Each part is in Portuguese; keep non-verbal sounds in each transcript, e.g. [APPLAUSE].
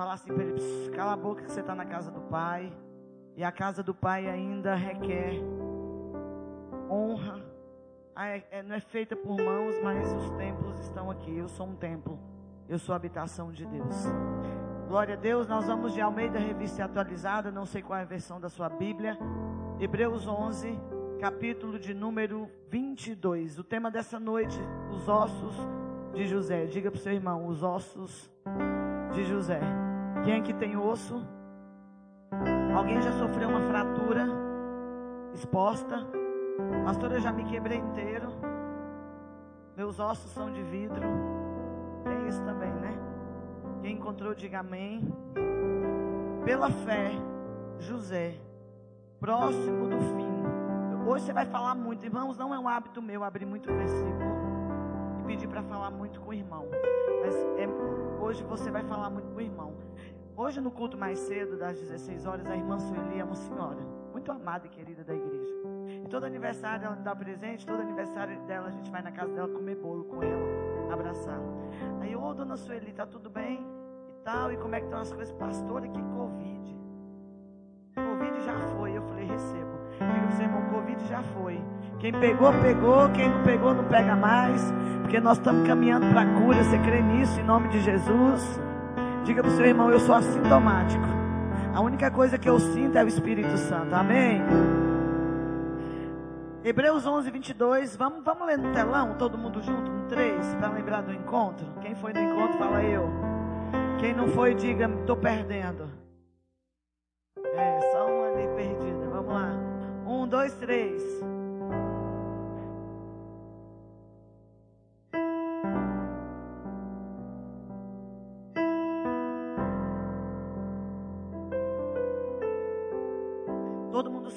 falar assim para ele: cala a boca que você está na casa do pai. E a casa do pai ainda requer honra. Ah, é, é, não é feita por mãos, mas os templos estão aqui. Eu sou um templo. Eu sou a habitação de Deus. Glória a Deus. Nós vamos de Almeida Revista Atualizada. Não sei qual é a versão da sua Bíblia. Hebreus 11, capítulo de número 22. O tema dessa noite: os ossos de José. Diga para o seu irmão: os ossos de José. Quem aqui tem osso? Alguém já sofreu uma fratura exposta? Pastor, eu já me quebrei inteiro. Meus ossos são de vidro. Tem isso também, né? Quem encontrou, diga amém. Pela fé, José, próximo do fim. Hoje você vai falar muito, irmãos. Não é um hábito meu abrir muito versículo e pedir para falar muito com o irmão. Mas é, hoje você vai falar muito com o irmão. Hoje, no culto mais cedo, das 16 horas, a irmã Sueli é uma senhora, muito amada e querida da igreja. E todo aniversário ela dá presente, todo aniversário dela a gente vai na casa dela comer bolo com ela, abraçar. Aí, ô dona Sueli, tá tudo bem? E tal, e como é que estão as coisas? Pastora, que Covid. Covid já foi. Eu falei, recebo. Diga pro seu irmão, Covid já foi. Quem pegou, pegou. Quem não pegou, não pega mais. Porque nós estamos caminhando para a cura. Você crê nisso em nome de Jesus? Diga para o seu irmão, eu sou assintomático. A única coisa que eu sinto é o Espírito Santo. Amém? Hebreus 11, 22. Vamos, vamos ler no telão, todo mundo junto, no 3, para lembrar do encontro. Quem foi no encontro, fala eu. Quem não foi, diga, estou perdendo. É, só uma ali perdida. Vamos lá. Um, dois, três.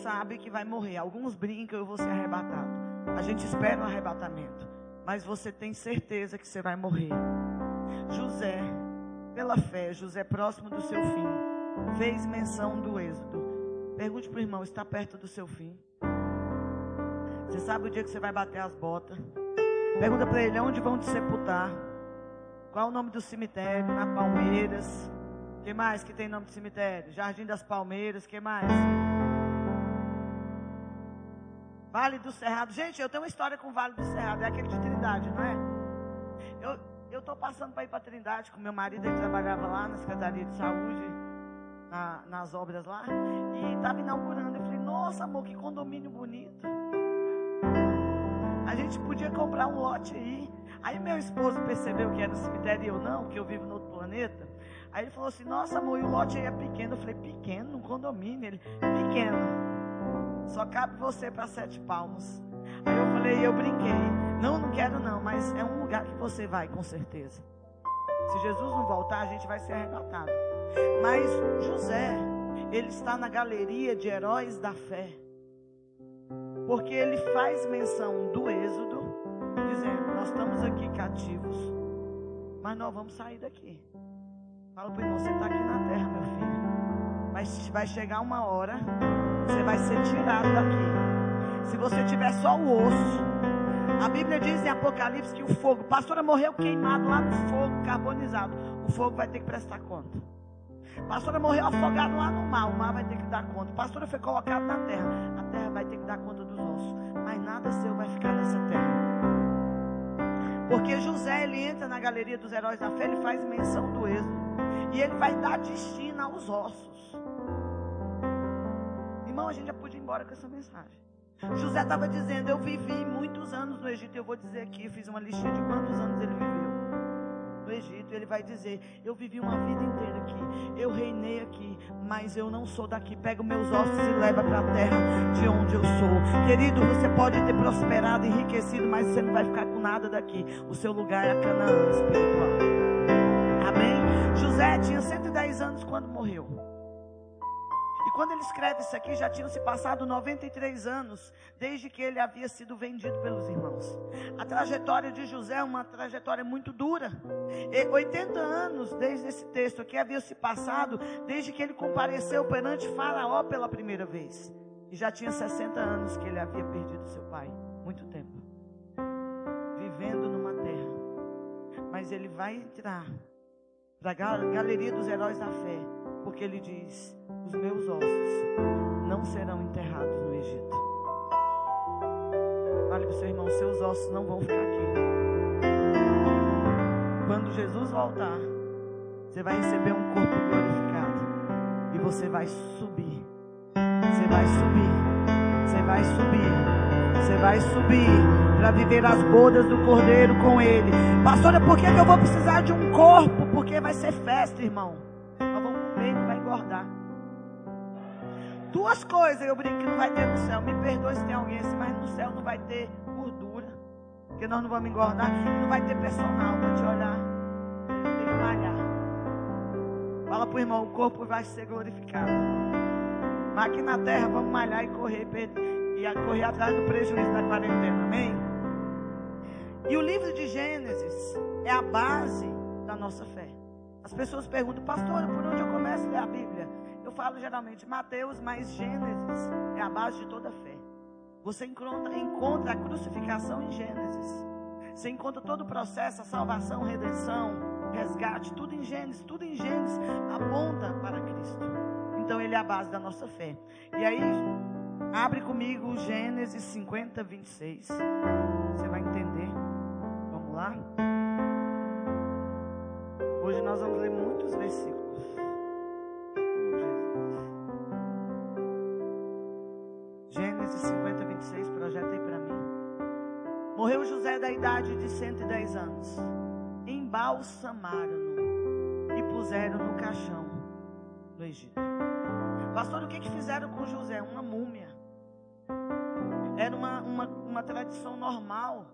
Sabe que vai morrer. Alguns brincam, eu vou ser arrebatado. A gente espera um arrebatamento. Mas você tem certeza que você vai morrer. José, pela fé, José próximo do seu fim, fez menção do êxodo. Pergunte para o irmão, está perto do seu fim? Você sabe o dia que você vai bater as botas? Pergunta para ele, onde vão te sepultar? Qual o nome do cemitério? Na Palmeiras. que mais que tem nome de cemitério? Jardim das Palmeiras. que mais? Vale do Cerrado. Gente, eu tenho uma história com o Vale do Cerrado. É aquele de Trindade, não é? Eu estou passando para ir para Trindade com meu marido. Ele trabalhava lá na Secretaria de Saúde, na, nas obras lá. E estava inaugurando. Eu falei, nossa, amor, que condomínio bonito. A gente podia comprar um lote aí. Aí meu esposo percebeu que era no cemitério e eu não, que eu vivo no outro planeta. Aí ele falou assim, nossa amor, e o lote aí é pequeno. Eu falei, pequeno? Um condomínio? Ele, pequeno. Só cabe você para sete palmos. Aí eu falei, eu brinquei. Não, não quero não, mas é um lugar que você vai, com certeza. Se Jesus não voltar, a gente vai ser arrebatado. Mas José, ele está na galeria de heróis da fé. Porque ele faz menção do Êxodo, dizendo: Nós estamos aqui cativos, mas nós vamos sair daqui. Fala para o irmão: Você está aqui na terra, meu filho. Mas vai chegar uma hora você vai ser tirado daqui. Se você tiver só o osso, a Bíblia diz em Apocalipse que o fogo, pastora morreu queimado lá no fogo carbonizado. O fogo vai ter que prestar conta. Pastora morreu afogado lá no mar, o mar vai ter que dar conta. Pastora foi colocado na terra, a terra vai ter que dar conta dos ossos. Mas nada seu vai ficar nessa terra. Porque José ele entra na galeria dos heróis da fé, ele faz menção do êxodo. E ele vai dar destino aos ossos. Irmão, a gente já podia ir embora com essa mensagem. José estava dizendo: Eu vivi muitos anos no Egito. Eu vou dizer aqui, fiz uma listinha de quantos anos ele viveu no Egito. Ele vai dizer: Eu vivi uma vida inteira aqui. Eu reinei aqui, mas eu não sou daqui. Pega os meus ossos e leva para a terra de onde eu sou. Querido, você pode ter prosperado, enriquecido, mas você não vai ficar com nada daqui. O seu lugar é a Canaã espiritual. José tinha 110 anos quando morreu quando ele escreve isso aqui, já tinham se passado 93 anos desde que ele havia sido vendido pelos irmãos. A trajetória de José é uma trajetória muito dura. E 80 anos desde esse texto aqui havia se passado desde que ele compareceu perante Faraó pela primeira vez. E já tinha 60 anos que ele havia perdido seu pai. Muito tempo. Vivendo numa terra. Mas ele vai entrar para a galeria dos heróis da fé, porque ele diz: Os meus ossos não serão enterrados no Egito. Fale para o seu irmão: Seus ossos não vão ficar aqui. Quando Jesus voltar, você vai receber um corpo glorificado e você vai subir. Você vai subir. Você vai subir. Você vai subir para viver as bodas do Cordeiro com Ele. Pastora, por que, que eu vou precisar de um corpo? Porque vai ser festa, irmão. Nós vamos comer e vai engordar. Duas coisas eu brinco que não vai ter no céu. Me perdoe se tem alguém assim, mas no céu não vai ter gordura. Porque nós não vamos engordar. E não vai ter personal para te olhar. Tem que malhar. Fala pro irmão, o corpo vai ser glorificado. Mas aqui na terra vamos malhar e correr, e correr atrás do prejuízo da quarentena. Amém? E o livro de Gênesis é a base da nossa fé. As pessoas perguntam, pastor, por onde eu começo a ler a Bíblia? Eu falo geralmente Mateus, mas Gênesis é a base de toda a fé. Você encontra, encontra a crucificação em Gênesis. Você encontra todo o processo, a salvação, redenção, resgate, tudo em Gênesis, tudo em Gênesis aponta para Cristo. Então ele é a base da nossa fé. E aí, abre comigo Gênesis 50, 26. Você vai entender Hoje nós vamos ler muitos versículos. Gênesis 50, 26, projeta aí para mim. Morreu José da idade de 110 anos. Embalsamaram-no e puseram no caixão no Egito. Pastor, o que, que fizeram com José? Uma múmia. Era uma, uma, uma tradição normal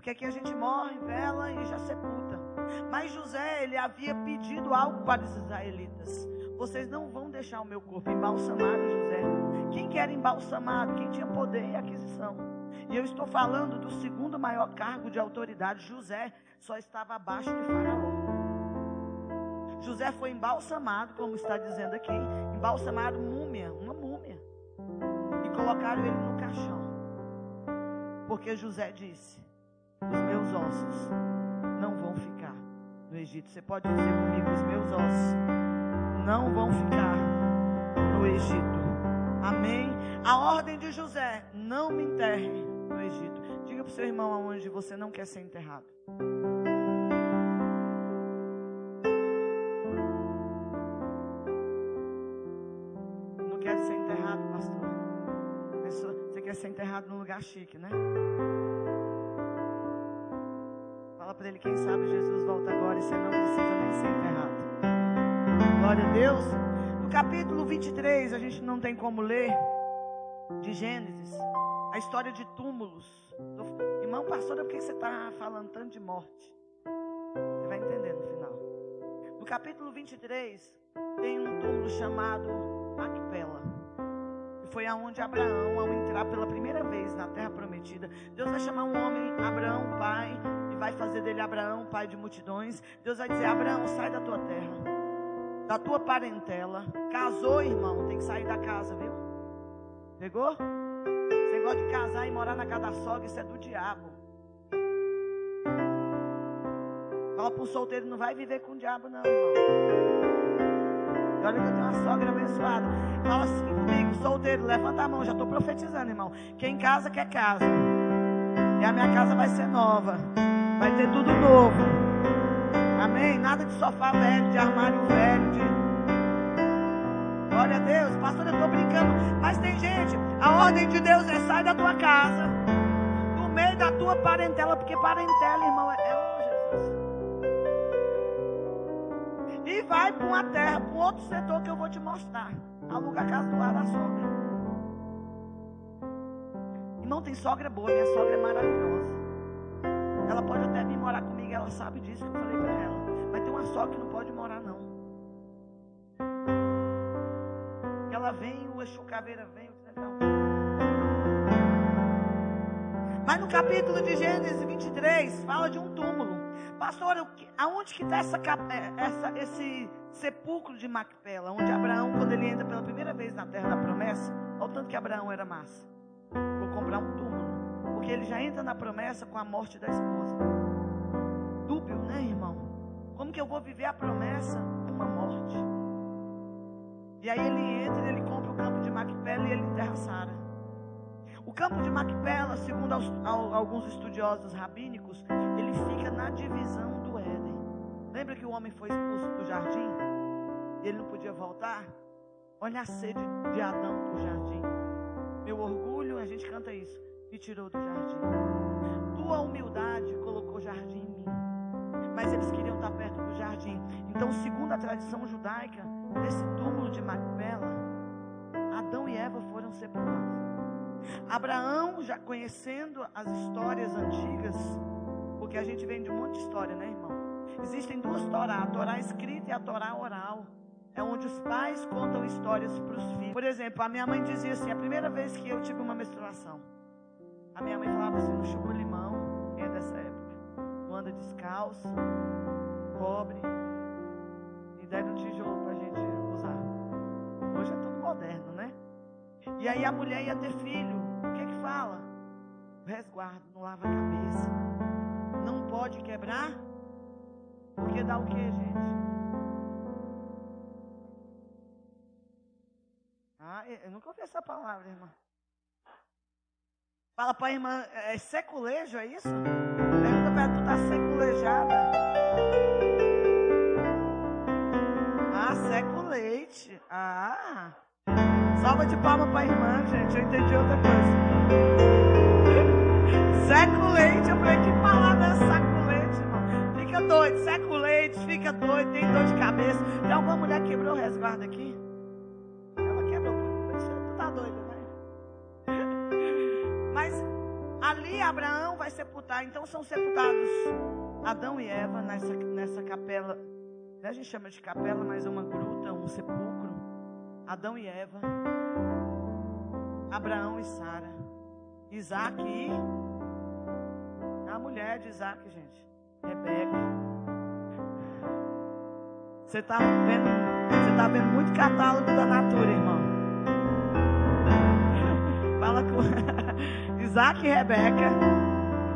porque aqui a gente morre, vela e já sepulta. Mas José, ele havia pedido algo para os israelitas. Vocês não vão deixar o meu corpo embalsamado, José. Quem quer embalsamado? Quem tinha poder e aquisição. E eu estou falando do segundo maior cargo de autoridade. José só estava abaixo de Faraó. José foi embalsamado, como está dizendo aqui, embalsamado múmia, uma múmia. E colocaram ele no caixão. Porque José disse: os meus ossos não vão ficar no Egito. Você pode dizer comigo: os meus ossos não vão ficar no Egito. Amém? A ordem de José: não me enterre no Egito. Diga para o seu irmão aonde você não quer ser enterrado. Não quer ser enterrado, pastor? Você quer ser enterrado num lugar chique, né? Fala para ele, quem sabe Jesus volta agora e você não precisa nem ser enterrado. Glória a Deus. No capítulo 23, a gente não tem como ler, de Gênesis, a história de túmulos. Irmão pastor, por que você está falando tanto de morte? Você vai entender no final. No capítulo 23, tem um túmulo chamado Macpela. Foi aonde Abraão, ao entrar pela primeira vez na terra prometida, Deus vai chamar um homem, Abraão, pai, vai fazer dele Abraão, pai de multidões. Deus vai dizer: Abraão, sai da tua terra, da tua parentela. Casou, irmão, tem que sair da casa, viu? Pegou? Esse negócio de casar e morar na casa da sogra, isso é do diabo. Fala para um solteiro: não vai viver com o diabo, não, irmão. E olha que eu tenho uma sogra abençoada. Fala assim comigo, solteiro, levanta a mão, já estou profetizando, irmão. Quem casa quer casa. E a minha casa vai ser nova. Vai ter tudo novo. Amém? Nada de sofá velho, de armário velho, de. Glória a Deus. Pastor, eu estou brincando. Mas tem gente, a ordem de Deus é sai da tua casa. No meio da tua parentela. Porque parentela, irmão, é, é Jesus. E vai para uma terra, para outro setor que eu vou te mostrar. Aluga a casa do lado da sogra. Irmão, tem sogra boa. Minha sogra é maravilhosa. Ela pode até vir morar comigo, ela sabe disso que eu falei para ela. Mas tem uma sogra que não pode morar, não. Ela vem, o Exu Caveira vem, o Mas no capítulo de Gênesis 23, fala de um túmulo. Pastor, aonde que está essa, é, essa, esse sepulcro de Macpela? Onde Abraão, quando ele entra pela primeira vez na terra da promessa, olha o tanto que Abraão era massa. Vou comprar um túmulo. Porque ele já entra na promessa com a morte da esposa. Dúbio, né, irmão? Como que eu vou viver a promessa? Uma morte. E aí ele entra, ele compra o campo de Macpela e ele enterra Sara. O campo de Macpela, segundo alguns estudiosos rabínicos, ele fica na divisão do Éden. Lembra que o homem foi expulso do jardim? E ele não podia voltar? Olha a sede de Adão para o jardim. Meu orgulho, a gente canta isso, me tirou do jardim. Tua humildade colocou jardim em mim. Mas eles queriam estar perto do jardim. Então, segundo a tradição judaica, nesse túmulo de Macpela, Adão e Eva foram sepultados. Abraão, já conhecendo as histórias antigas, porque a gente vem de um monte de história, né, irmão? Existem duas Torá, a Torá escrita e a Torá oral. É onde os pais contam histórias para os filhos. Por exemplo, a minha mãe dizia assim: a primeira vez que eu tive uma menstruação, a minha mãe falava assim: não chupa limão, é dessa época? Não anda descalço, cobre, e deram um tijolo para a gente Hoje é tudo moderno, né? E aí a mulher ia ter filho. O que é que fala? Resguardo, não lava a cabeça. Não pode quebrar. Porque dá o que, gente? Ah, eu nunca ouvi essa palavra, irmã. Fala para a irmã, é seculejo, é isso? Pergunta para ela, tu tá seculejada. Ah, seculeite. Ah. Salva de palma para a irmã, gente. Eu entendi outra coisa. Seculeite. Eu falei, que palavra é saculeite, irmão? Fica doido. Seculeite, fica doido. Tem dor de cabeça. Tem alguma mulher que quebrou o resguardo aqui? Abraão vai sepultar. Então são sepultados Adão e Eva nessa, nessa capela. A gente chama de capela, mas é uma gruta, um sepulcro. Adão e Eva. Abraão e Sara. Isaac e. A mulher de Isaac, gente. Rebeca. Você está vendo, você tá vendo muito catálogo da Natura, irmão. [LAUGHS] Fala com Isaac e Rebeca.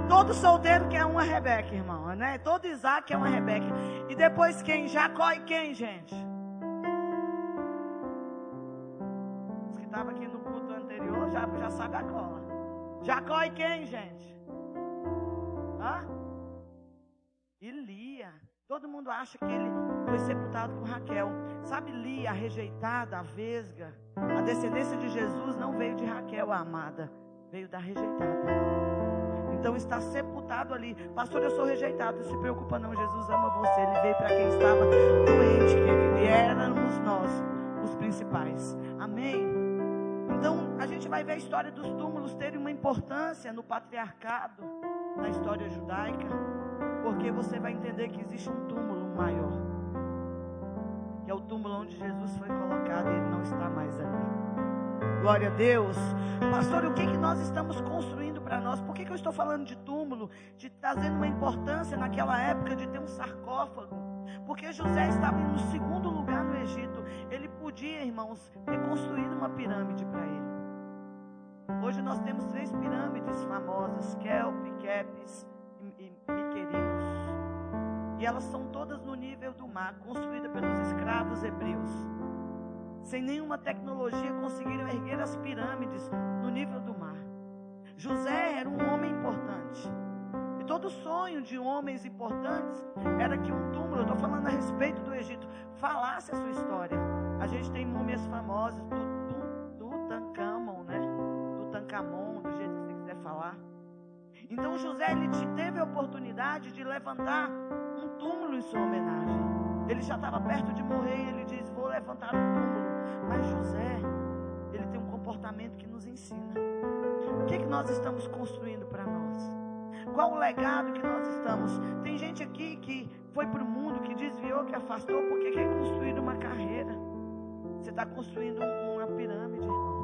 Todo solteiro quer uma Rebeca, irmão, né? Todo Isaac é uma Rebeca. E depois quem? Jacó e quem, gente? Os que estavam aqui no culto anterior já, já sabe a cola. Jacó e quem, gente? Hã? E Lia. Todo mundo acha que ele foi sepultado com Raquel. Sabe Lia, a rejeitada, a vesga? A descendência de Jesus não veio de Raquel, a amada. Veio da rejeitada. Então está sepultado ali. Pastor, eu sou rejeitado. Não se preocupa não, Jesus ama você. Ele veio para quem estava doente, querido. E éramos nós os principais. Amém? Então a gente vai ver a história dos túmulos terem uma importância no patriarcado, na história judaica. Porque você vai entender que existe um túmulo maior. Que é o túmulo onde Jesus foi colocado e ele não está mais ali. Glória a Deus. Pastor, o que, que nós estamos construindo? para nós. Por que, que eu estou falando de túmulo? De trazendo uma importância naquela época de ter um sarcófago. Porque José estava no segundo lugar no Egito. Ele podia, irmãos, ter construído uma pirâmide para ele. Hoje nós temos três pirâmides famosas: Kelp, Kepis e, Miquerinos. E elas são todas no nível do mar, construídas pelos escravos hebreus. Sem nenhuma tecnologia conseguiram erguer as pirâmides no nível do mar. José era um homem importante. E todo sonho de homens importantes era que um túmulo, eu estou falando a respeito do Egito, falasse a sua história. A gente tem múmias famosas do Tutankhamon, né? Tutankhamon, do jeito que você quiser falar. Então José ele teve a oportunidade de levantar um túmulo em sua homenagem. Ele já estava perto de morrer e ele diz: levantar um túmulo. Mas José, ele tem um comportamento que nos ensina. O que, que nós estamos construindo para nós? Qual o legado que nós estamos? Tem gente aqui que foi para o mundo, que desviou, que afastou, porque quer construir uma carreira. Você está construindo uma pirâmide, irmão.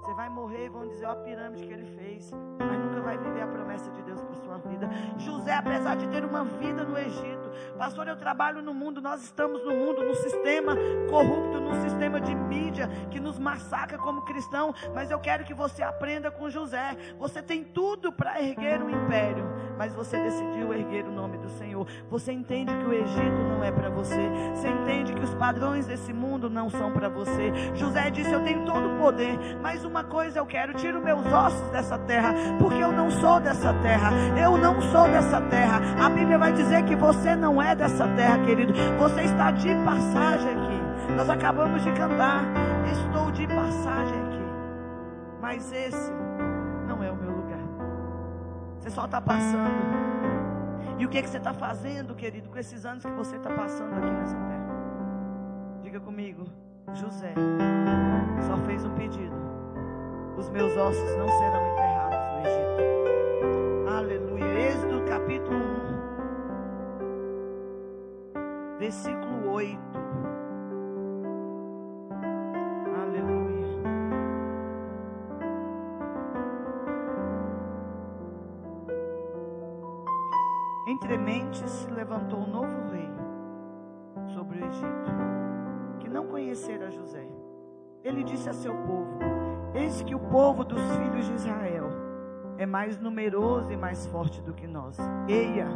Você vai morrer e vão dizer ó, a pirâmide que ele fez, mas nunca vai viver a promessa de Deus para sua vida. José, apesar de ter uma vida no Egito, pastor, eu trabalho no mundo, nós estamos no mundo, no sistema corrupto, num sistema de mídia que nos massacra como cristão, mas eu quero que você aprenda com José. Você tem tudo para erguer um império, mas você decidiu erguer o nome do Senhor. Você entende que o Egito não é para você. Você entende que os padrões desse mundo não são para você. José disse: Eu tenho todo o poder, mas uma coisa eu quero: tiro meus ossos dessa terra, porque eu não sou dessa terra. Eu não sou dessa terra. A Bíblia vai dizer que você não é dessa terra, querido. Você está de passagem aqui. Nós acabamos de cantar. Estou de passagem aqui. Mas esse não é o meu lugar. Você só está passando. E o que, é que você está fazendo, querido, com esses anos que você está passando aqui nessa terra? Diga comigo, José só fez um pedido: os meus ossos não serão enterrados no Egito. Aleluia. Êxodo capítulo 1, versículo 8. Entremente se levantou um novo rei sobre o Egito, que não conhecera José. Ele disse a seu povo: Eis que o povo dos filhos de Israel é mais numeroso e mais forte do que nós. Eia,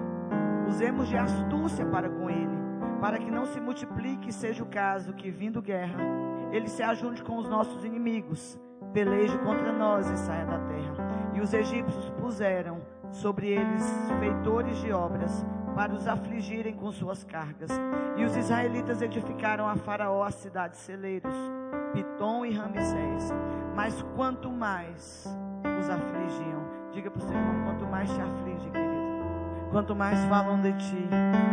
usemos de astúcia para com ele, para que não se multiplique seja o caso que, vindo guerra, ele se ajunte com os nossos inimigos, peleje contra nós e saia da terra. E os egípcios puseram sobre eles feitores de obras para os afligirem com suas cargas. E os israelitas edificaram a Faraó as cidades celeiros, Pitom e Ramsés. Mas quanto mais os afligiam, diga para o irmão, quanto mais te aflige, querido quanto mais falam de ti,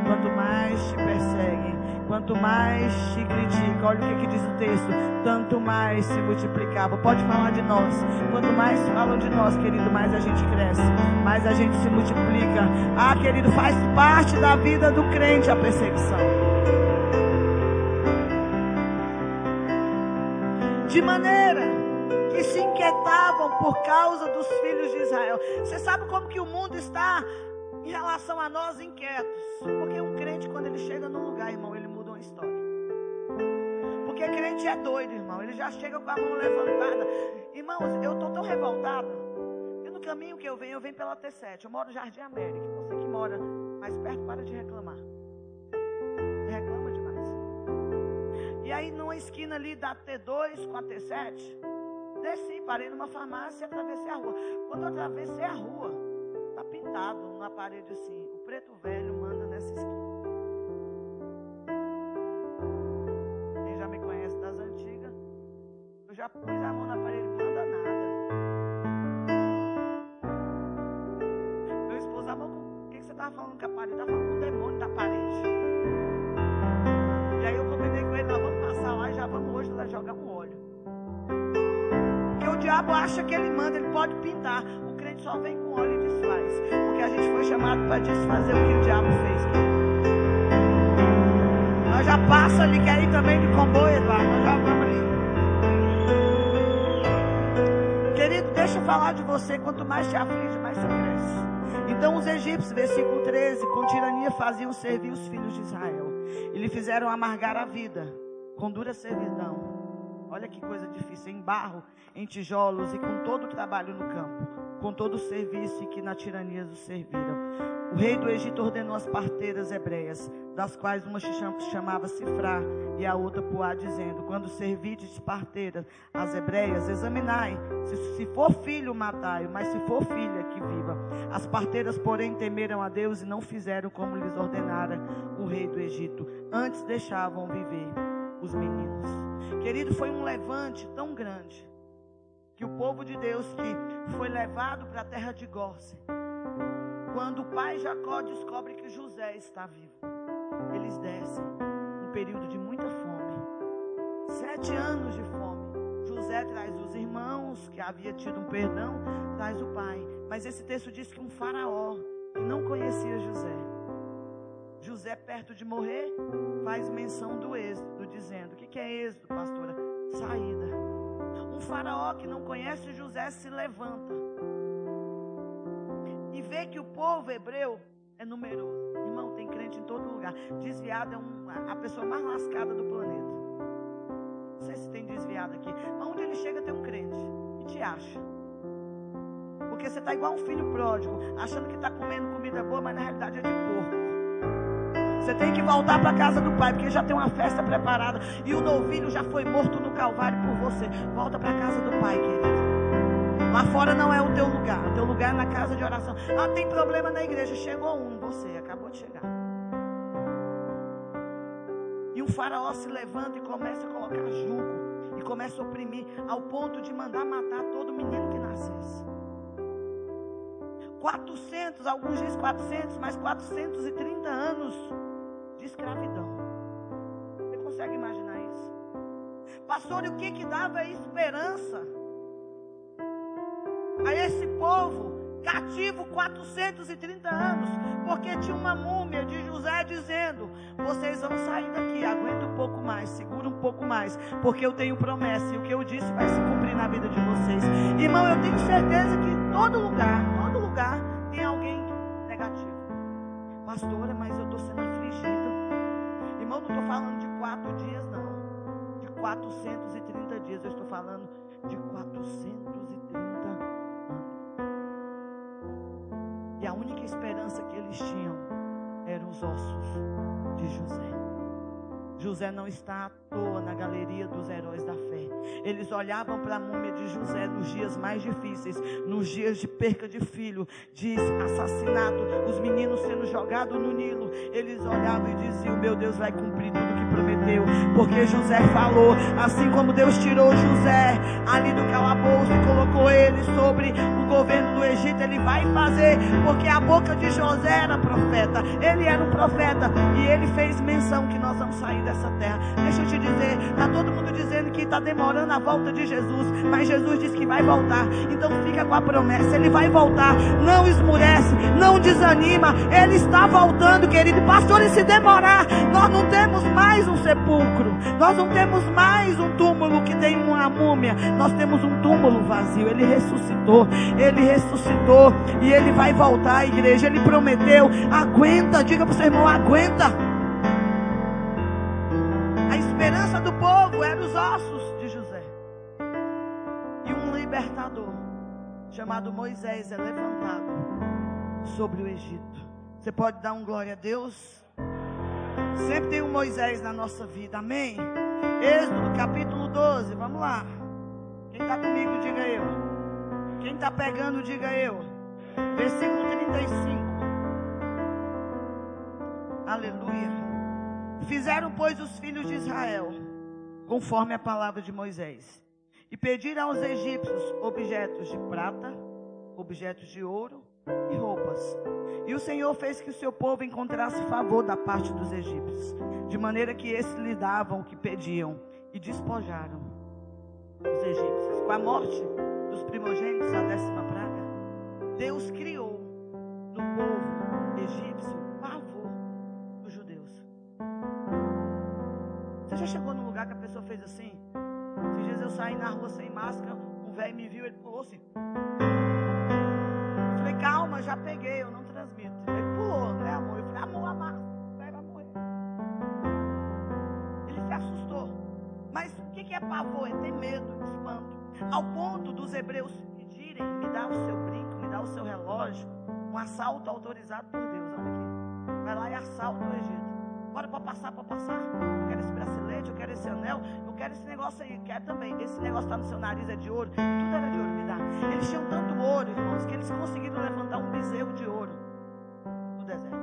quanto mais te perseguem, quanto mais te criticam. Olha o que, que diz o texto: tanto mais se multiplicava. Pode falar de nós. Quanto mais falam de nós, querido, mais a gente cresce, mais a gente se multiplica. Ah, querido, faz parte da vida do crente a perseguição. De maneira que se inquietavam por causa dos filhos de Israel. Você sabe como que o mundo está em relação a nós inquietos. Porque um crente, quando ele chega num lugar, irmão, ele muda uma história. Porque crente é doido, irmão. Ele já chega com a mão levantada. Irmãos, eu estou tão revoltada. E no caminho que eu venho, eu venho pela T7. Eu moro no Jardim América. Você que mora mais perto, para de reclamar. Reclama demais. E aí, numa esquina ali da T2 com a T7, desci, parei numa farmácia e atravessei a rua. Quando eu atravessei a rua, pintado na parede assim: o preto velho manda nessa esquina. Quem já me conhece das antigas, eu já pus a mão na parede, manda nada. Meu esposo, amor, o que você estava falando com a parede? Estava falando com o demônio da parede. E aí eu combinei com ele: nós vamos passar lá e já vamos hoje jogar um óleo. Porque o diabo acha que ele chamado para desfazer o que o diabo fez. Nós já passa ali, quer ir também de comboio, Eduardo. Nós já vamos ali. Querido, deixa eu falar de você. Quanto mais te aflige, mais você cresce. Então os egípcios, versículo 13, com tirania faziam servir os filhos de Israel. E lhe fizeram amargar a vida com dura servidão. Olha que coisa difícil, em barro, em tijolos e com todo o trabalho no campo com todo o serviço que na tirania os serviram. O rei do Egito ordenou as parteiras hebreias, das quais uma chamava Cifrá e a outra Puá, dizendo: Quando servides parteiras as hebreias, examinai, se, se for filho, matai-o, mas se for filha, que viva. As parteiras, porém, temeram a Deus e não fizeram como lhes ordenara o rei do Egito. Antes deixavam viver os meninos. Querido, foi um levante tão grande que o povo de Deus que foi levado para a terra de Gósen, quando o pai Jacó descobre que José está vivo, eles descem um período de muita fome, sete anos de fome. José traz os irmãos que havia tido um perdão, traz o pai. Mas esse texto diz que um faraó que não conhecia José, José perto de morrer, faz menção do êxodo, dizendo: o que é êxodo, pastora? Saída um faraó que não conhece José se levanta e vê que o povo hebreu é numeroso. Irmão, tem crente em todo lugar. Desviado é a pessoa mais lascada do planeta. endemoniado aqui. Mas onde ele chega tem um crente. E te acha. Porque você está igual um filho pródigo, achando que está comendo comida boa, mas na realidade é de porco. Você tem que voltar para a casa do pai, porque já tem uma festa preparada. E o novilho já foi morto no Calvário por você. Volta para casa do pai, querido. Lá fora não é o teu lugar. O teu lugar é na casa de oração. Ah, tem problema na igreja. Chegou um, você acabou de chegar. E o faraó se levanta e começa a colocar jugo. E começa a oprimir ao ponto de mandar matar todo menino que nascesse. 400, alguns dizem 400, mas 430 anos de escravidão. Você consegue imaginar isso? Pastor, e o que que dava esperança a esse povo cativo 430 anos, porque tinha uma múmia de José dizendo: Vocês vão sair daqui, aguenta um pouco mais, segura um pouco mais, porque eu tenho promessa e o que eu disse vai se cumprir na vida de vocês. Irmão, eu tenho certeza que em todo lugar, todo lugar tem alguém negativo. Pastora, mas eu estou sendo estou falando de quatro dias, não. De 430 dias, eu estou falando de 430 anos. E a única esperança que eles tinham eram os ossos de José. José não está à toa na galeria dos heróis da fé. Eles olhavam para a múmia de José nos dias mais difíceis, nos dias de perca de filho, de assassinato, os meninos sendo jogados no Nilo. Eles olhavam e diziam: Meu Deus vai cumprir tudo porque José falou. Assim como Deus tirou José ali do calabouço e colocou ele sobre o governo do Egito, ele vai fazer, porque a boca de José era profeta. Ele era um profeta e ele fez menção que nós vamos sair dessa terra. Deixa eu te dizer, está todo mundo dizendo que está demorando a volta de Jesus, mas Jesus disse que vai voltar. Então fica com a promessa, ele vai voltar. Não esmurece, não desanima. Ele está voltando, querido. Pastor, e se demorar, nós não temos mais um sepulcro. Nós não temos mais um túmulo que tem uma múmia. Nós temos um túmulo vazio. Ele ressuscitou. Ele ressuscitou e ele vai voltar, igreja. Ele prometeu. Aguenta, diga para o seu irmão, aguenta chamado Moisés, é levantado sobre o Egito. Você pode dar um glória a Deus? Sempre tem um Moisés na nossa vida, amém? Êxodo capítulo 12, vamos lá. Quem está comigo, diga eu. Quem está pegando, diga eu. Versículo 35. Aleluia. Fizeram, pois, os filhos de Israel, conforme a palavra de Moisés, e pediram aos egípcios objetos de prata, objetos de ouro e roupas. E o Senhor fez que o seu povo encontrasse favor da parte dos egípcios, de maneira que esses lhe davam o que pediam e despojaram os egípcios. Com a morte dos primogênitos, a décima praga, Deus criou no povo egípcio já chegou num lugar que a pessoa fez assim? Dias eu saí na rua sem máscara, um velho me viu, ele pulou assim. Eu falei, calma, já peguei, eu não transmito. Ele pulou, né, amor? Eu falei, amor, a máscara, o velho vai morrer. Ele se assustou. Mas o que é pavor? É ter medo, espanto. Ao ponto dos hebreus pedirem, me dá o seu brinco, me dá o seu relógio. Um assalto autorizado por Deus. Olha aqui. Vai lá e assalta o Egito. Bora para passar, para passar. Eu quero esse bracelete, eu quero esse anel, eu quero esse negócio aí, quero também. Esse negócio está no seu nariz, é de ouro. Tudo era de ouro, me dá. Eles tinham tanto ouro, irmãos, que eles conseguiram levantar um bezerro de ouro no deserto.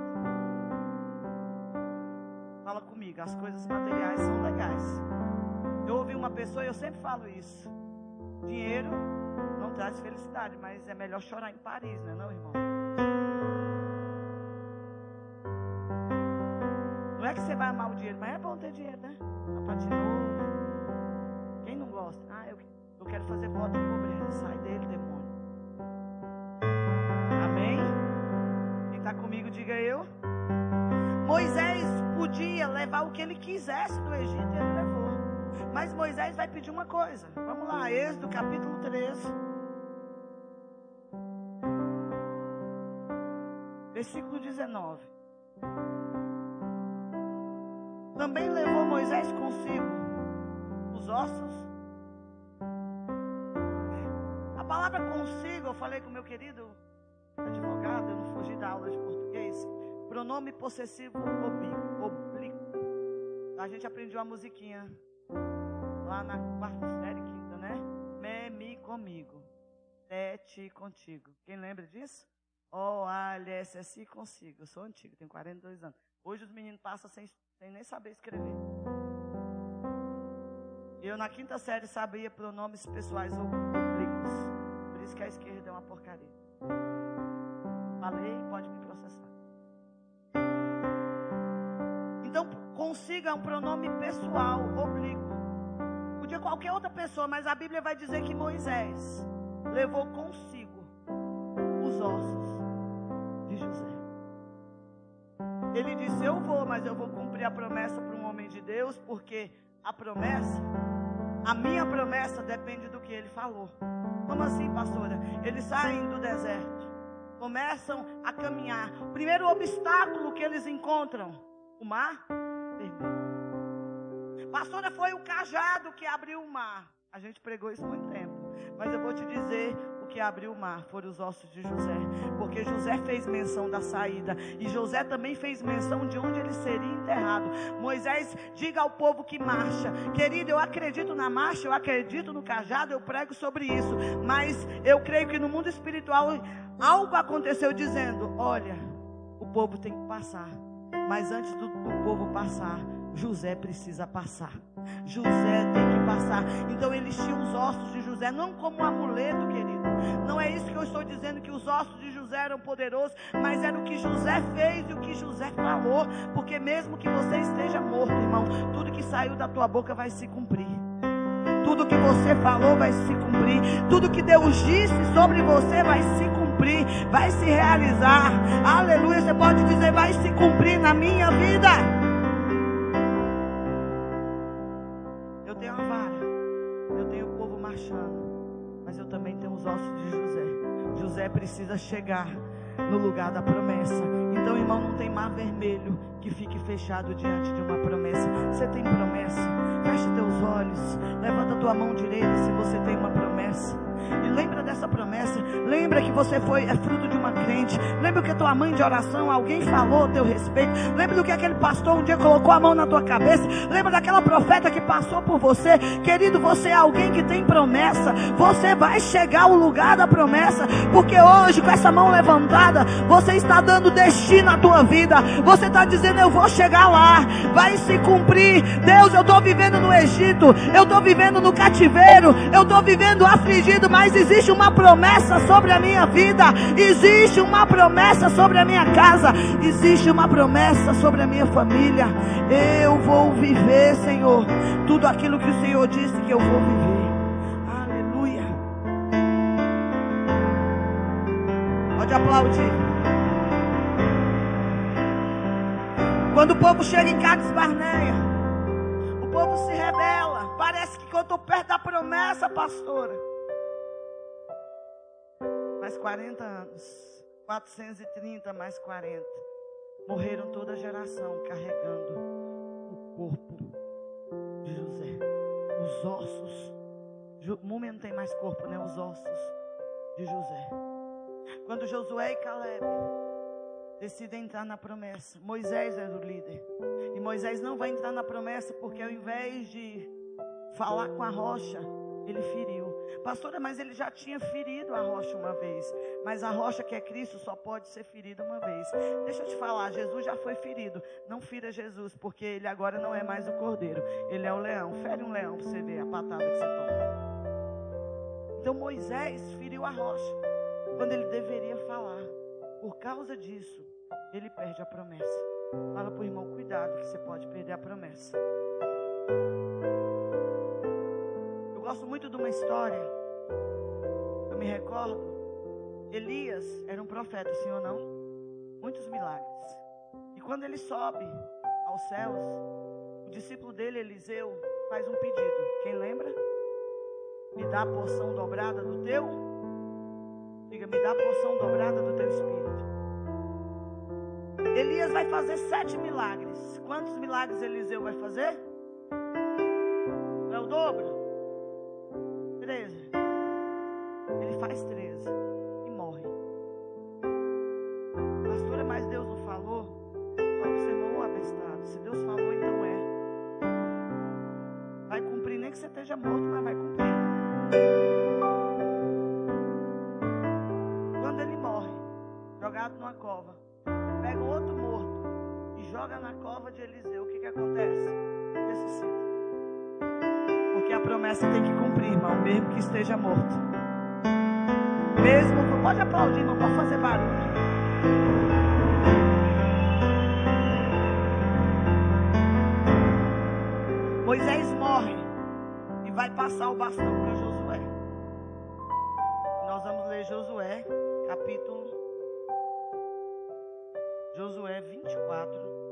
Fala comigo, as coisas materiais são legais. Eu ouvi uma pessoa e eu sempre falo isso. Dinheiro não traz felicidade, mas é melhor chorar em Paris, não, irmão? Não é vai amar o dinheiro, mas é bom ter dinheiro, né? A novo. Quem não gosta? Ah, eu, eu quero fazer voto de pobreza. Sai dele, demônio. Amém? Quem está comigo, diga eu. Moisés podia levar o que ele quisesse do Egito e ele levou. Mas Moisés vai pedir uma coisa. Vamos lá, Êxodo capítulo 13. Versículo 19 também levou Moisés consigo os ossos. A palavra consigo, eu falei com meu querido advogado, eu não fugi da aula de português. Pronome possessivo oblíquo. A gente aprendeu uma musiquinha lá na quarta série, quinta, né? Me, comigo. Te, contigo. Quem lembra disso? O, A, L, S, S, consigo. Eu sou antigo, tenho 42 anos. Hoje os meninos passam sem sem nem saber escrever. Eu na quinta série sabia pronomes pessoais oblíquos. Por isso que a esquerda é uma porcaria. Falei, pode me processar. Então, consiga um pronome pessoal, oblíquo. Podia qualquer outra pessoa, mas a Bíblia vai dizer que Moisés levou consigo os ossos de José. Ele disse: Eu vou, mas eu vou cumprir a promessa para um homem de Deus, porque a promessa a minha promessa depende do que ele falou. Como assim, pastora? Eles saem do deserto, começam a caminhar. O primeiro obstáculo que eles encontram, o mar vermelho. Pastora, foi o cajado que abriu o mar. A gente pregou isso muito tempo. Mas eu vou te dizer que abriu o mar foram os ossos de José, porque José fez menção da saída e José também fez menção de onde ele seria enterrado. Moisés, diga ao povo que marcha, querido, eu acredito na marcha, eu acredito no cajado, eu prego sobre isso, mas eu creio que no mundo espiritual algo aconteceu dizendo: olha, o povo tem que passar, mas antes do, do povo passar, José precisa passar. José tem que passar. José, não como um amuleto, querido. Não é isso que eu estou dizendo que os ossos de José eram poderosos, mas era o que José fez e o que José falou. Porque mesmo que você esteja morto, irmão, tudo que saiu da tua boca vai se cumprir. Tudo que você falou vai se cumprir. Tudo que Deus disse sobre você vai se cumprir, vai se realizar. Aleluia. Você pode dizer, vai se cumprir na minha vida. Precisa chegar no lugar da promessa. Então, irmão, não tem mar vermelho que fique fechado diante de uma promessa. Você tem promessa? Feche teus olhos, levanta tua mão direita se você tem uma promessa. E lembra dessa promessa. Lembra que você foi é fruto de uma crente. Lembra que tua mãe de oração, alguém falou a teu respeito. Lembra do que aquele pastor um dia colocou a mão na tua cabeça. Lembra daquela profeta que passou por você. Querido, você é alguém que tem promessa. Você vai chegar ao lugar da promessa. Porque hoje, com essa mão levantada, você está dando destino à tua vida. Você está dizendo, eu vou chegar lá. Vai se cumprir. Deus, eu estou vivendo no Egito. Eu estou vivendo no cativeiro. Eu estou vivendo afligido mas existe uma promessa sobre a minha vida, existe uma promessa sobre a minha casa, existe uma promessa sobre a minha família. Eu vou viver, Senhor, tudo aquilo que o Senhor disse que eu vou viver. Aleluia. Pode aplaudir. Quando o povo chega em Cades Barneia, o povo se rebela. Parece que eu estou perto da promessa, pastora mais 40 anos. 430 mais 40. Morreram toda a geração carregando o corpo de José. Os ossos. O mundo não tem mais corpo, né? Os ossos de José. Quando Josué e Caleb decidem entrar na promessa, Moisés era o líder. E Moisés não vai entrar na promessa porque ao invés de falar com a rocha, ele feriu. Pastora, mas ele já tinha ferido a rocha uma vez. Mas a rocha que é Cristo só pode ser ferida uma vez. Deixa eu te falar, Jesus já foi ferido. Não fira Jesus, porque ele agora não é mais o cordeiro. Ele é o leão. Fere um leão para você ver a patada que você toma. Então Moisés feriu a rocha. Quando ele deveria falar. Por causa disso, ele perde a promessa. Fala para o irmão, cuidado que você pode perder a promessa uma história. Eu me recordo. Elias era um profeta, sim ou não? Muitos milagres. E quando ele sobe aos céus, o discípulo dele, Eliseu, faz um pedido. Quem lembra? Me dá a porção dobrada do teu. Diga, me dá a porção dobrada do teu espírito. Elias vai fazer sete milagres. Quantos milagres Eliseu vai fazer? É o dobro? Morto. Mesmo, pode aplaudir, irmão, pode fazer barulho. Moisés morre e vai passar o bastão para Josué. Nós vamos ler Josué, capítulo Josué 24,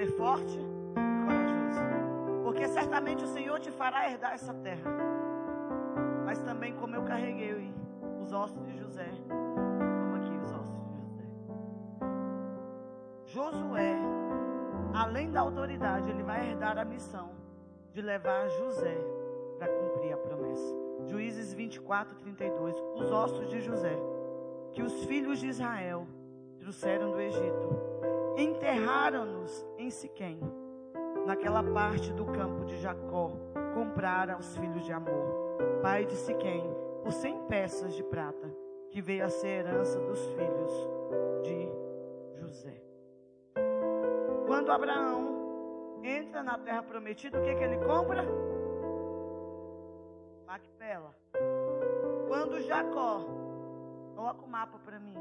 ser forte e corajoso, porque certamente o Senhor te fará herdar essa terra. Mas também, como eu carreguei os ossos de José. Vamos aqui, os ossos de José. Josué, além da autoridade, ele vai herdar a missão de levar José para cumprir a promessa. Juízes 24, 32. Os ossos de José, que os filhos de Israel trouxeram do Egito, enterraram-nos em Siquém, naquela parte do campo de Jacó, compraram os filhos de Amor, pai de Siquém, por cem peças de prata, que veio a ser herança dos filhos de José. Quando Abraão entra na terra prometida, o que, que ele compra? Macpela. Quando Jacó, coloca o mapa para mim,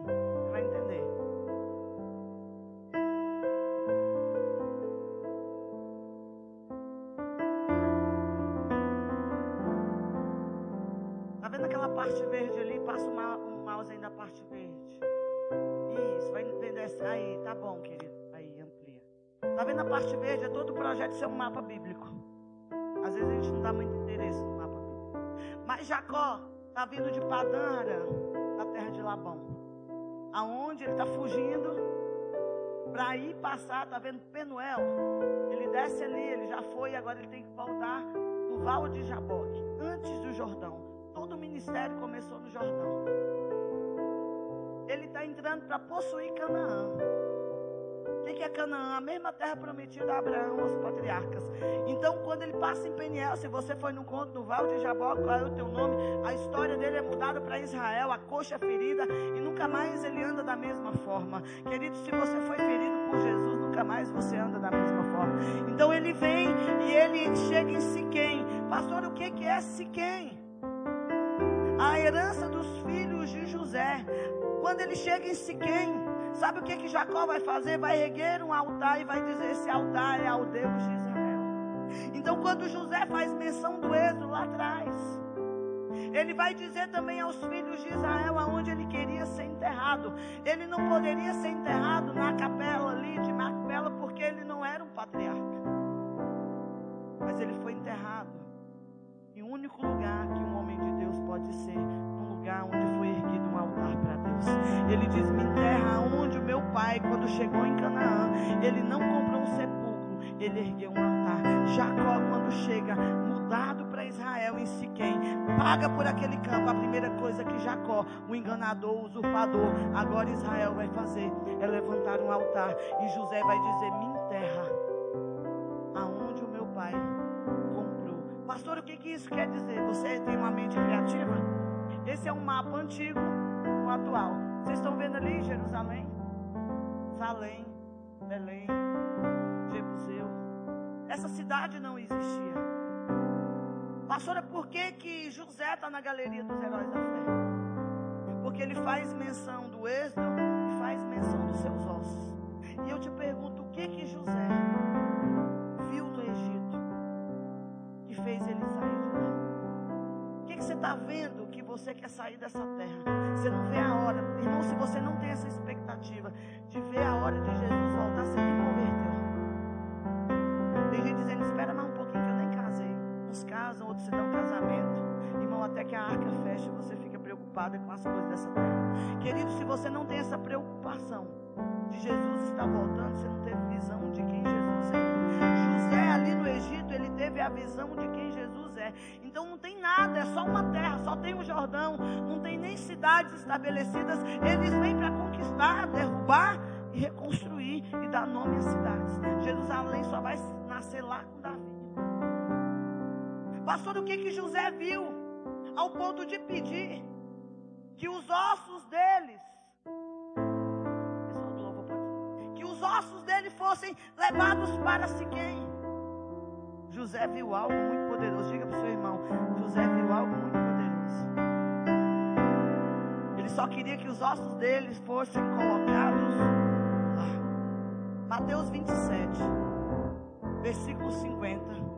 Tá vendo a parte verde? É todo o projeto ser um mapa bíblico. Às vezes a gente não dá muito interesse no mapa bíblico. Mas Jacó tá vindo de Padara, da terra de Labão. Aonde ele está fugindo para ir passar, tá vendo Penuel? Ele desce ali, ele já foi, agora ele tem que voltar no Val de Jaboque, antes do Jordão todo o ministério começou no Jordão. Ele está entrando para possuir Canaã. Que é Canaã? A mesma terra prometida a Abraão, aos patriarcas. Então, quando ele passa em Peniel, se você foi no conto do Val de Jabó, qual é o teu nome? A história dele é mudada para Israel, a coxa é ferida e nunca mais ele anda da mesma forma. Querido, se você foi ferido por Jesus, nunca mais você anda da mesma forma. Então ele vem e ele chega em Siquém. Pastor, o que é Siquém? a herança dos filhos de José. Quando ele chega em Siquém, sabe o que, que Jacó vai fazer? Vai erguer um altar e vai dizer: Esse altar é ao Deus de Israel. Então, quando José faz menção do êxodo lá atrás, ele vai dizer também aos filhos de Israel aonde ele queria ser enterrado. Ele não poderia ser enterrado na capela ali de Macpela, porque ele não era um patriarca. Mas ele foi enterrado em um único lugar que um homem de Deus pode ser, lugar onde foi erguido um altar para Deus. Ele diz: Me enterra onde o meu pai, quando chegou em Canaã, ele não comprou um sepulcro, ele ergueu um altar. Jacó, quando chega, mudado para Israel em Siquém, paga por aquele campo. A primeira coisa que Jacó, o enganador, o usurpador, agora Israel vai fazer é levantar um altar. E José vai dizer: Me enterra aonde o meu pai Pastor, o que, que isso quer dizer? Você tem uma mente criativa? Esse é um mapa antigo, o atual. Vocês estão vendo ali Jerusalém? Salém, Belém, Jebuseu. Essa cidade não existia. Pastora, por que, que José está na galeria dos heróis da fé? Porque ele faz menção do êxodo e faz menção dos seus ossos. E eu te pergunto, o que que José fez ele sair de lá? O que, que você está vendo que você quer sair dessa terra? Você não vê a hora. Irmão, se você não tem essa expectativa de ver a hora de Jesus voltar, você nem converteu. Tem gente dizendo, espera mais um pouquinho que eu nem casei. Uns casam, outros se dão casamento. Irmão, até que a arca feche, você fica preocupada com as coisas dessa terra. Querido, se você não tem essa preocupação de Jesus estar voltando, você não teve visão de quem Jesus é. José ali no Egito, ele teve a visão de quem Jesus é. Então não tem nada, é só uma terra, só tem o Jordão, não tem nem cidades estabelecidas. Eles vêm para conquistar, derrubar e reconstruir e dar nome às cidades. Jerusalém só vai nascer lá com Davi. Pastor, o que que José viu? Ao ponto de pedir que os ossos deles que os ossos dele fossem levados para Siquém. José viu algo muito poderoso. Diga para o seu irmão: José viu algo muito poderoso. Ele só queria que os ossos dele fossem colocados lá. Mateus 27, versículo 50.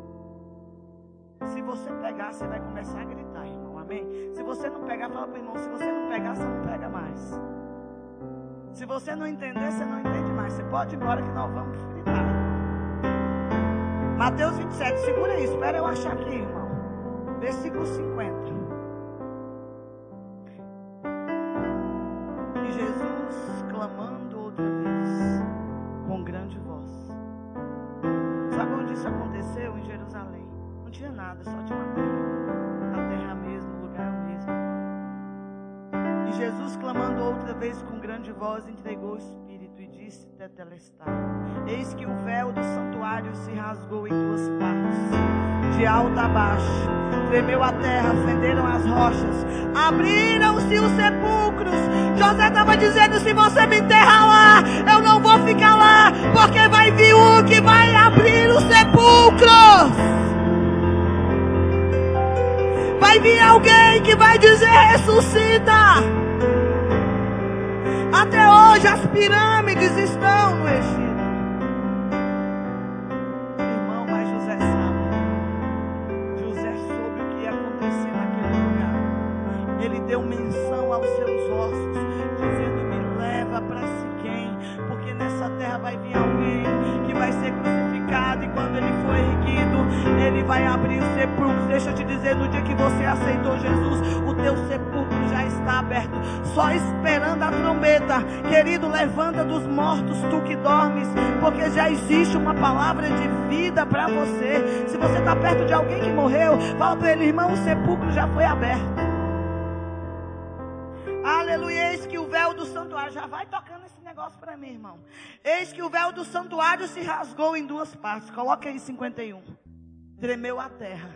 Se você pegar, você vai começar a gritar, irmão. Amém? Se você não pegar, fala para o irmão: se você não pegar, você não pega mais. Se você não entender, você não entende mais. Você pode ir embora que nós vamos fritar. Mateus 27, segura isso. Espera eu achar aqui, irmão. Versículo 50. E Jesus clamando outra vez, com grande voz. Sabe onde isso aconteceu? Em Jerusalém. Não tinha nada, só tinha uma terra. A terra mesmo, o lugar mesmo. E Jesus clamando outra vez com grande voz, disse Tetelestai: Eis que o véu do santuário se rasgou em duas partes, de alto a baixo. Tremeu a terra, fenderam as rochas, abriram-se os sepulcros. José estava dizendo: Se você me enterrar lá, eu não vou ficar lá, porque vai vir um que vai abrir os sepulcros. Vai vir alguém que vai dizer: ressuscita. Até hoje as pirâmides estão no Egito. Irmão, mas José sabe. José soube o que ia acontecer naquele lugar. Ele deu menção aos seus ossos, dizendo: Me leva para Siquém, porque nessa terra vai vir alguém que vai ser crucificado. E quando ele for erguido, ele vai abrir o sepulcro. Deixa eu te dizer: no dia que você aceitou Jesus, o teu sepulcro já está aberto, só esperando a trombeta. Querido, levanta dos mortos, tu que dormes, porque já existe uma palavra de vida para você. Se você está perto de alguém que morreu, fala para ele, irmão, o sepulcro já foi aberto. Aleluia, eis que o véu do santuário, já vai tocando esse negócio para mim, irmão. Eis que o véu do santuário se rasgou em duas partes. Coloca aí 51. Tremeu a terra,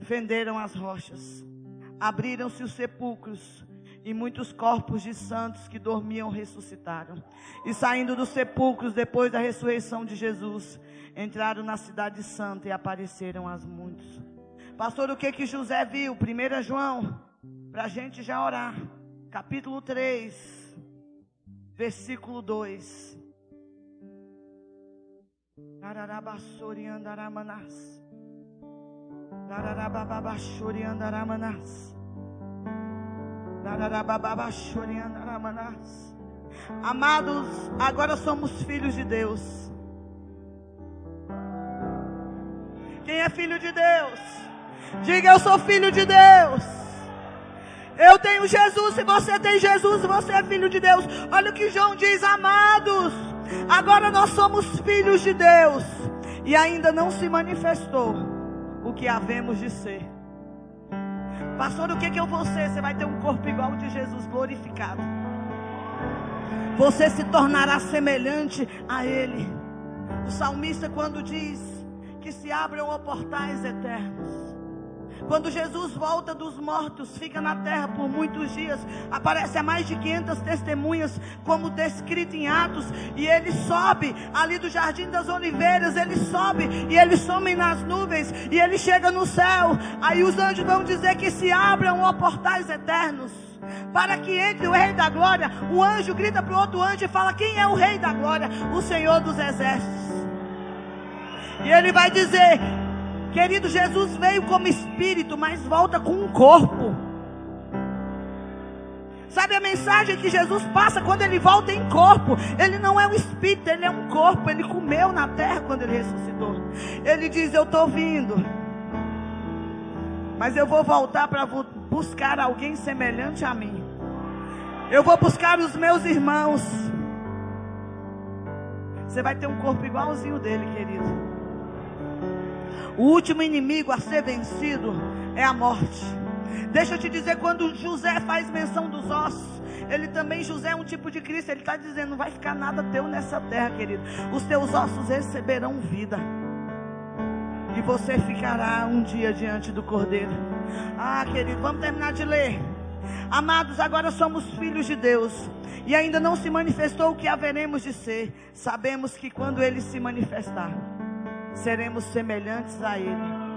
fenderam as rochas abriram-se os sepulcros e muitos corpos de santos que dormiam ressuscitaram. E saindo dos sepulcros depois da ressurreição de Jesus, entraram na cidade santa e apareceram a muitos. Pastor, o que que José viu? 1 João, para a gente já orar. Capítulo 3, versículo 2. Ararabassori andaramanas. Amados, agora somos filhos de Deus. Quem é filho de Deus? Diga eu sou filho de Deus. Eu tenho Jesus, se você tem Jesus, você é filho de Deus. Olha o que João diz, amados. Agora nós somos filhos de Deus. E ainda não se manifestou o que havemos de ser. Pastor, o que, que eu vou ser? Você vai ter um corpo igual ao de Jesus, glorificado. Você se tornará semelhante a Ele. O salmista, quando diz que se abram portais eternos, quando Jesus volta dos mortos, fica na terra por muitos dias, aparece a mais de 500 testemunhas, como descrito em Atos, e ele sobe ali do Jardim das Oliveiras, ele sobe e ele some nas nuvens, e ele chega no céu. Aí os anjos vão dizer que se abram ó portais eternos para que entre o Rei da Glória. O anjo grita para o outro anjo e fala: Quem é o Rei da Glória? O Senhor dos Exércitos. E ele vai dizer: Querido, Jesus veio como espírito, mas volta com um corpo. Sabe a mensagem que Jesus passa quando ele volta em corpo? Ele não é um espírito, ele é um corpo. Ele comeu na terra quando ele ressuscitou. Ele diz: Eu estou vindo, mas eu vou voltar para buscar alguém semelhante a mim. Eu vou buscar os meus irmãos. Você vai ter um corpo igualzinho dele, querido. O último inimigo a ser vencido é a morte. Deixa eu te dizer, quando José faz menção dos ossos, ele também, José é um tipo de Cristo. Ele está dizendo: não vai ficar nada teu nessa terra, querido. Os teus ossos receberão vida. E você ficará um dia diante do Cordeiro. Ah, querido, vamos terminar de ler. Amados, agora somos filhos de Deus. E ainda não se manifestou o que haveremos de ser. Sabemos que quando ele se manifestar, seremos semelhantes a ele